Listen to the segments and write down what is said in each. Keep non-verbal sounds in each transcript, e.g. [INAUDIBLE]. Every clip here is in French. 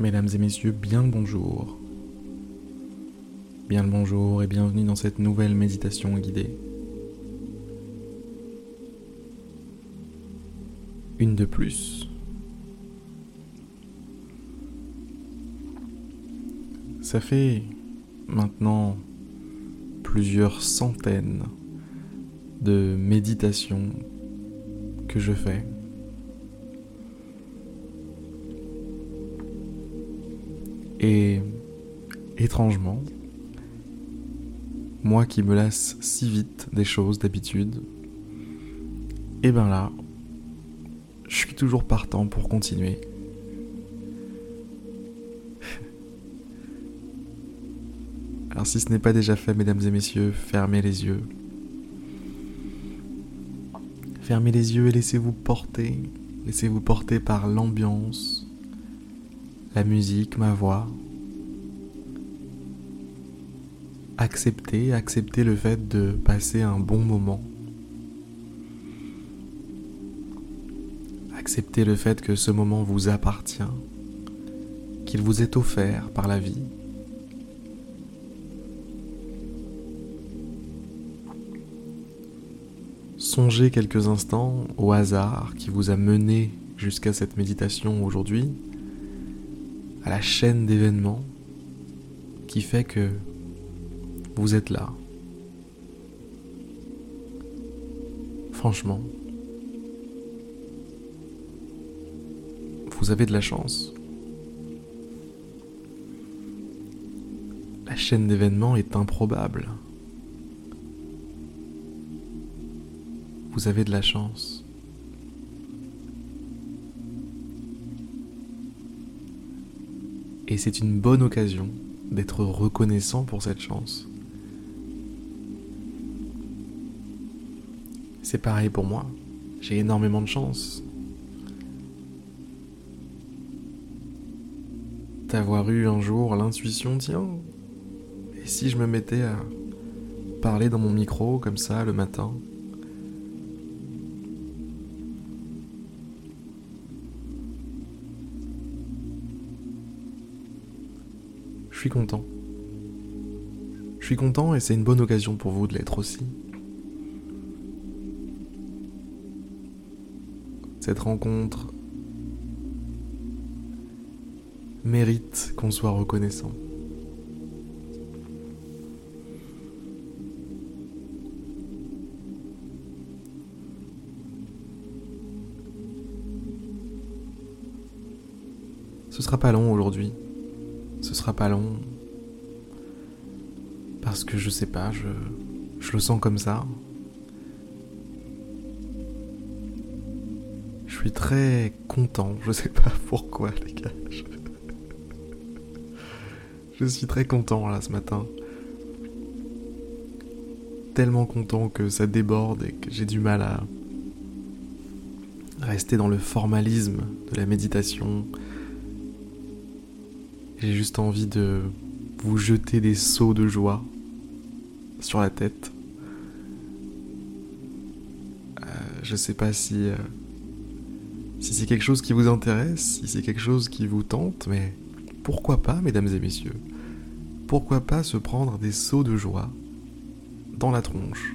Mesdames et messieurs, bien le bonjour. Bien le bonjour et bienvenue dans cette nouvelle méditation guidée. Une de plus. Ça fait maintenant plusieurs centaines de méditations que je fais. Et étrangement, moi qui me lasse si vite des choses d'habitude, et eh ben là, je suis toujours partant pour continuer. Alors si ce n'est pas déjà fait, mesdames et messieurs, fermez les yeux. Fermez les yeux et laissez-vous porter. Laissez-vous porter par l'ambiance, la musique, ma voix. Acceptez, acceptez le fait de passer un bon moment. Acceptez le fait que ce moment vous appartient, qu'il vous est offert par la vie. Songez quelques instants au hasard qui vous a mené jusqu'à cette méditation aujourd'hui à la chaîne d'événements qui fait que vous êtes là. Franchement, vous avez de la chance. La chaîne d'événements est improbable. Vous avez de la chance. Et c'est une bonne occasion d'être reconnaissant pour cette chance. C'est pareil pour moi. J'ai énormément de chance. D'avoir eu un jour l'intuition, tiens, et si je me mettais à parler dans mon micro comme ça le matin suis content. Je suis content et c'est une bonne occasion pour vous de l'être aussi. Cette rencontre mérite qu'on soit reconnaissant. Ce sera pas long aujourd'hui ce sera pas long. Parce que je sais pas, je, je le sens comme ça. Je suis très content, je sais pas [LAUGHS] pourquoi les gars. Je, suis très content là ce matin. Tellement content que ça déborde et que j'ai du mal à rester dans le formalisme de la méditation, j'ai juste envie de vous jeter des sauts de joie sur la tête. Euh, je sais pas si, euh, si c'est quelque chose qui vous intéresse, si c'est quelque chose qui vous tente, mais pourquoi pas, mesdames et messieurs? Pourquoi pas se prendre des sauts de joie dans la tronche?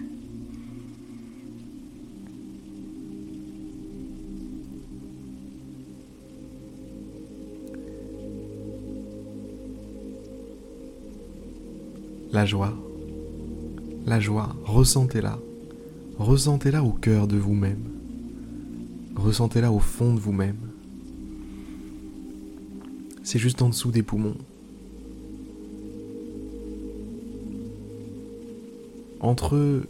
La joie, la joie, ressentez-la. Ressentez-la au cœur de vous-même. Ressentez-la au fond de vous-même. C'est juste en dessous des poumons. Entre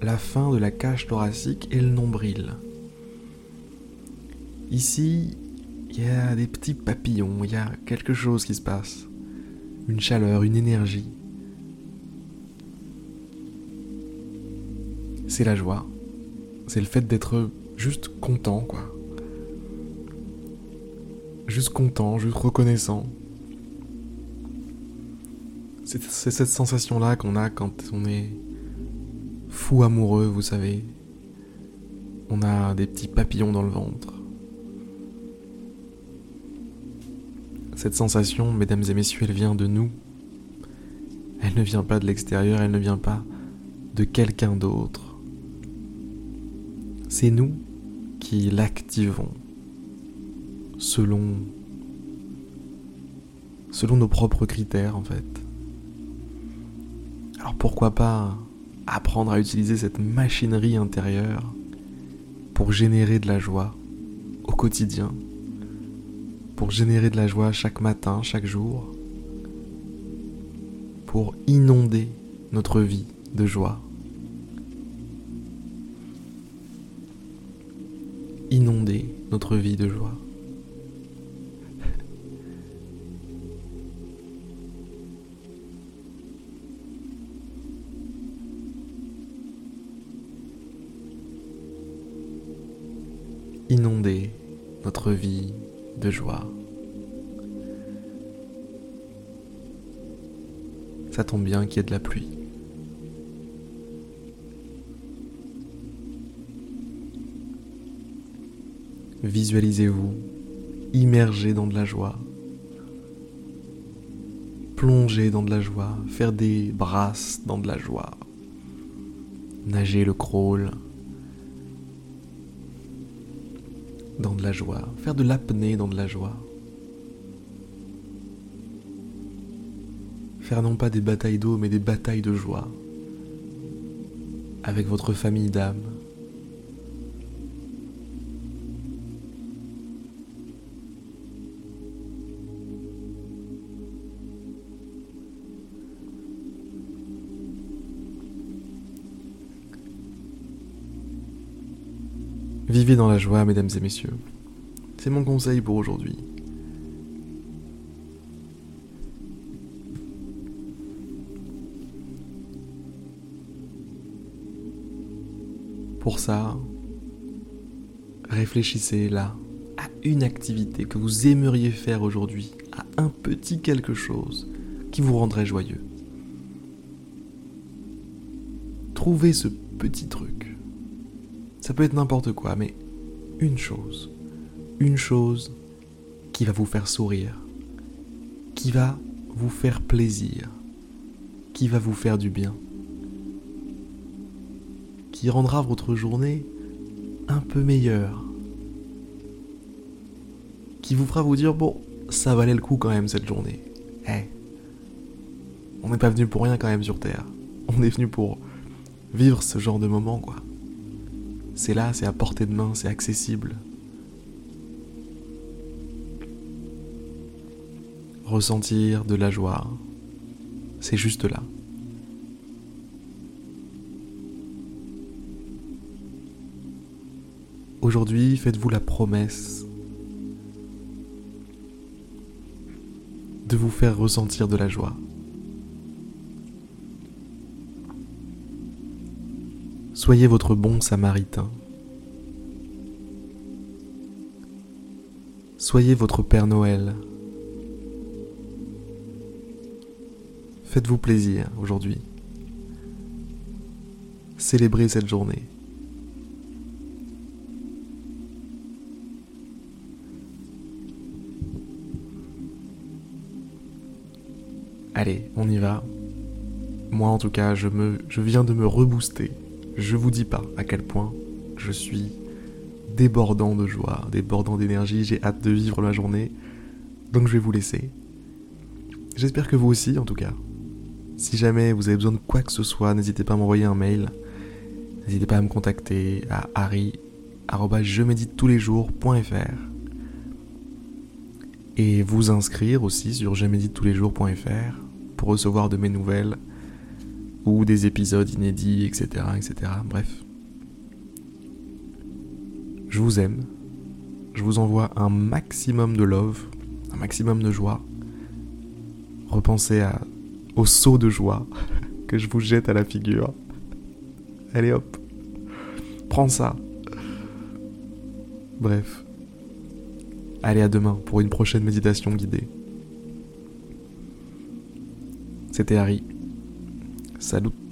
la fin de la cage thoracique et le nombril. Ici, il y a des petits papillons, il y a quelque chose qui se passe. Une chaleur, une énergie. C'est la joie. C'est le fait d'être juste content, quoi. Juste content, juste reconnaissant. C'est cette sensation-là qu'on a quand on est fou amoureux, vous savez. On a des petits papillons dans le ventre. Cette sensation, mesdames et messieurs, elle vient de nous. Elle ne vient pas de l'extérieur, elle ne vient pas de quelqu'un d'autre. C'est nous qui l'activons selon selon nos propres critères en fait. Alors pourquoi pas apprendre à utiliser cette machinerie intérieure pour générer de la joie au quotidien, pour générer de la joie chaque matin, chaque jour, pour inonder notre vie de joie. Notre vie de joie. inonder notre vie de joie. Ça tombe bien qu'il y ait de la pluie. Visualisez-vous immergé dans de la joie, plonger dans de la joie, faire des brasses dans de la joie, nager le crawl, dans de la joie, faire de l'apnée dans de la joie. Faire non pas des batailles d'eau, mais des batailles de joie. Avec votre famille d'âme. Vivez dans la joie, mesdames et messieurs. C'est mon conseil pour aujourd'hui. Pour ça, réfléchissez là à une activité que vous aimeriez faire aujourd'hui, à un petit quelque chose qui vous rendrait joyeux. Trouvez ce petit truc ça peut être n'importe quoi, mais une chose, une chose qui va vous faire sourire, qui va vous faire plaisir, qui va vous faire du bien, qui rendra votre journée un peu meilleure, qui vous fera vous dire bon, ça valait le coup quand même cette journée. Eh, on n'est pas venu pour rien quand même sur Terre. On est venu pour vivre ce genre de moment, quoi. C'est là, c'est à portée de main, c'est accessible. Ressentir de la joie, c'est juste là. Aujourd'hui, faites-vous la promesse de vous faire ressentir de la joie. Soyez votre bon samaritain. Soyez votre Père Noël. Faites-vous plaisir aujourd'hui. Célébrez cette journée. Allez, on y va. Moi en tout cas, je, me, je viens de me rebooster. Je vous dis pas à quel point je suis débordant de joie, débordant d'énergie, j'ai hâte de vivre ma journée. Donc je vais vous laisser. J'espère que vous aussi en tout cas. Si jamais vous avez besoin de quoi que ce soit, n'hésitez pas à m'envoyer un mail. N'hésitez pas à me contacter à harry@je-médite-tous-les-jours.fr et vous inscrire aussi sur je-médite-tous-les-jours.fr pour recevoir de mes nouvelles des épisodes inédits, etc., etc. Bref. Je vous aime. Je vous envoie un maximum de love, un maximum de joie. Repensez au saut de joie [LAUGHS] que je vous jette à la figure. Allez hop, prends ça. Bref. Allez à demain pour une prochaine méditation guidée. C'était Harry. Salut